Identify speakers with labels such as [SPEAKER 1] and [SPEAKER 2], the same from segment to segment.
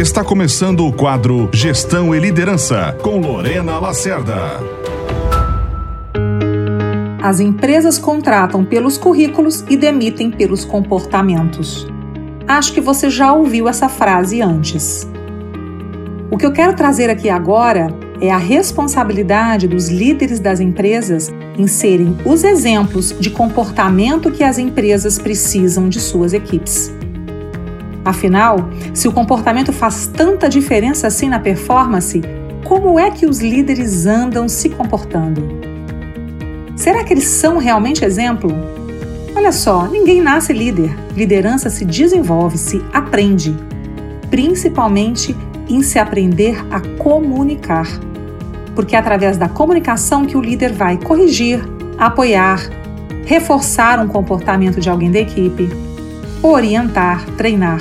[SPEAKER 1] Está começando o quadro Gestão e Liderança com Lorena Lacerda.
[SPEAKER 2] As empresas contratam pelos currículos e demitem pelos comportamentos. Acho que você já ouviu essa frase antes. O que eu quero trazer aqui agora é a responsabilidade dos líderes das empresas em serem os exemplos de comportamento que as empresas precisam de suas equipes. Afinal, se o comportamento faz tanta diferença assim na performance, como é que os líderes andam se comportando? Será que eles são realmente exemplo? Olha só, ninguém nasce líder. Liderança se desenvolve, se aprende, principalmente em se aprender a comunicar. Porque é através da comunicação que o líder vai corrigir, apoiar, reforçar um comportamento de alguém da equipe, orientar, treinar.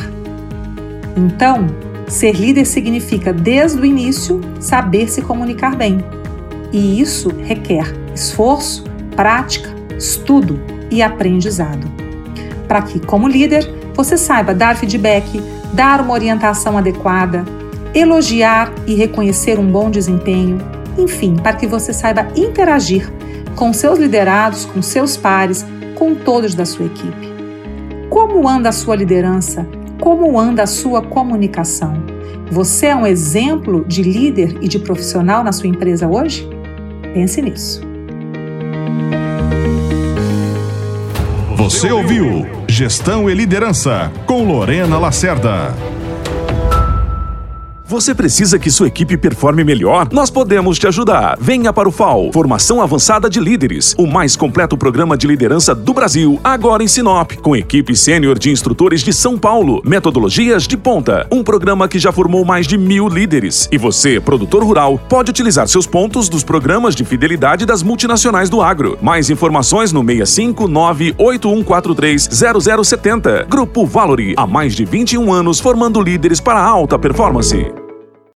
[SPEAKER 2] Então, ser líder significa, desde o início, saber se comunicar bem. E isso requer esforço, prática, estudo e aprendizado. Para que, como líder, você saiba dar feedback, dar uma orientação adequada, elogiar e reconhecer um bom desempenho, enfim, para que você saiba interagir com seus liderados, com seus pares, com todos da sua equipe. Como anda a sua liderança? Como anda a sua comunicação? Você é um exemplo de líder e de profissional na sua empresa hoje? Pense nisso.
[SPEAKER 1] Você ouviu Gestão e Liderança com Lorena Lacerda.
[SPEAKER 3] Você precisa que sua equipe performe melhor? Nós podemos te ajudar. Venha para o FAO, Formação Avançada de Líderes, o mais completo programa de liderança do Brasil, agora em Sinop, com equipe sênior de instrutores de São Paulo, metodologias de ponta, um programa que já formou mais de mil líderes. E você, produtor rural, pode utilizar seus pontos dos programas de fidelidade das multinacionais do agro. Mais informações no 65981430070. Grupo Valori, há mais de 21 anos formando líderes para alta performance.